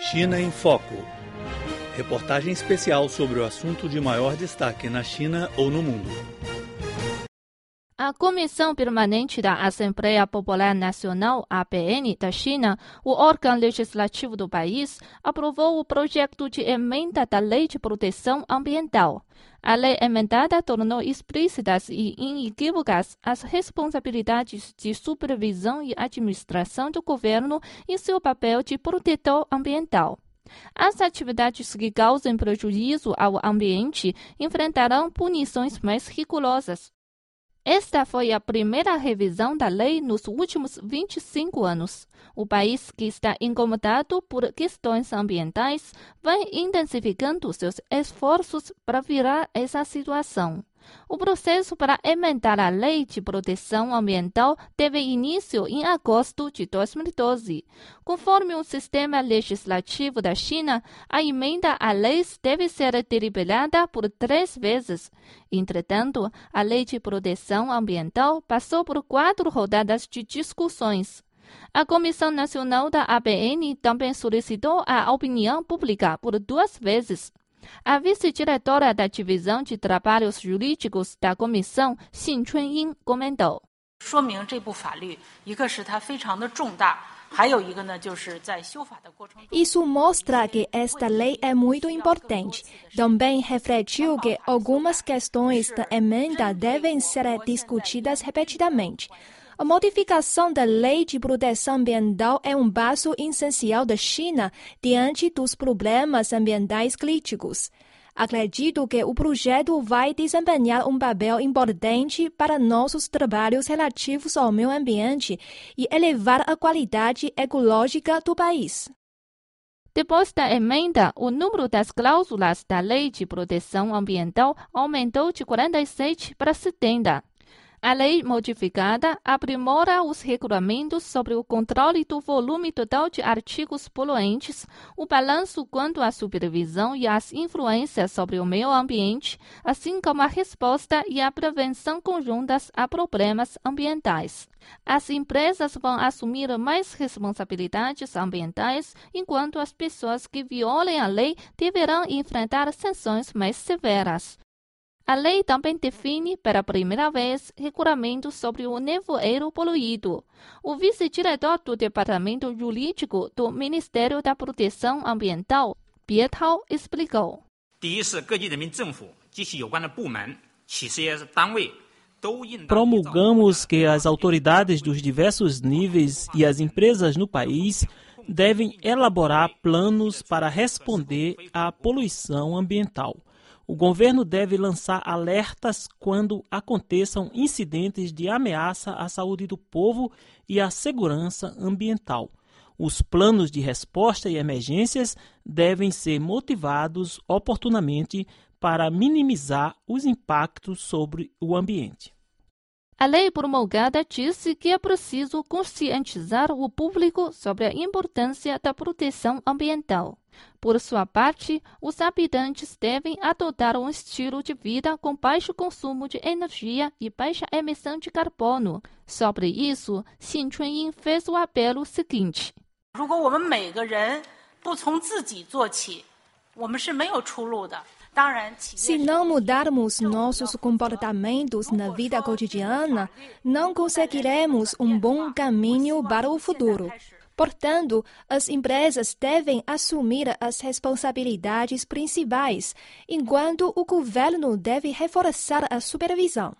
China em Foco. Reportagem especial sobre o assunto de maior destaque na China ou no mundo. A Comissão Permanente da Assembleia Popular Nacional, APN, da China, o órgão legislativo do país, aprovou o projeto de emenda da Lei de Proteção Ambiental. A lei emendada tornou explícitas e inequívocas as responsabilidades de supervisão e administração do governo em seu papel de protetor ambiental. As atividades que causem prejuízo ao ambiente enfrentarão punições mais rigorosas. Esta foi a primeira revisão da lei nos últimos 25 anos. O país, que está incomodado por questões ambientais, vai intensificando seus esforços para virar essa situação. O processo para emendar a Lei de Proteção Ambiental teve início em agosto de 2012. Conforme o sistema legislativo da China, a emenda à lei deve ser deliberada por três vezes. Entretanto, a Lei de Proteção Ambiental passou por quatro rodadas de discussões. A Comissão Nacional da ABN também solicitou a opinião pública por duas vezes. A vice-diretora da Divisão de Trabalhos Jurídicos da Comissão, Xin Chunying, comentou. Isso mostra que esta lei é muito importante. Também refletiu que algumas questões da emenda devem ser discutidas repetidamente. A modificação da Lei de Proteção Ambiental é um passo essencial da China diante dos problemas ambientais críticos. Acredito que o projeto vai desempenhar um papel importante para nossos trabalhos relativos ao meio ambiente e elevar a qualidade ecológica do país. Depois da emenda, o número das cláusulas da Lei de Proteção Ambiental aumentou de 47 para 70. A lei modificada aprimora os regulamentos sobre o controle do volume total de artigos poluentes, o balanço quanto à supervisão e as influências sobre o meio ambiente, assim como a resposta e a prevenção conjuntas a problemas ambientais. As empresas vão assumir mais responsabilidades ambientais, enquanto as pessoas que violem a lei deverão enfrentar sanções mais severas. A lei também define, pela primeira vez, regulamentos sobre o nevoeiro poluído. O vice-diretor do Departamento Jurídico do Ministério da Proteção Ambiental, Bietao, explicou. Promulgamos que as autoridades dos diversos níveis e as empresas no país devem elaborar planos para responder à poluição ambiental o governo deve lançar alertas quando aconteçam incidentes de ameaça à saúde do povo e à segurança ambiental. Os planos de resposta e emergências devem ser motivados oportunamente para minimizar os impactos sobre o ambiente. A lei promulgada disse que é preciso conscientizar o público sobre a importância da proteção ambiental. Por sua parte, os habitantes devem adotar um estilo de vida com baixo consumo de energia e baixa emissão de carbono. Sobre isso, Xin Chunying fez o apelo seguinte: se não mudarmos nossos comportamentos na vida cotidiana, não conseguiremos um bom caminho para o futuro. Portanto, as empresas devem assumir as responsabilidades principais, enquanto o governo deve reforçar a supervisão.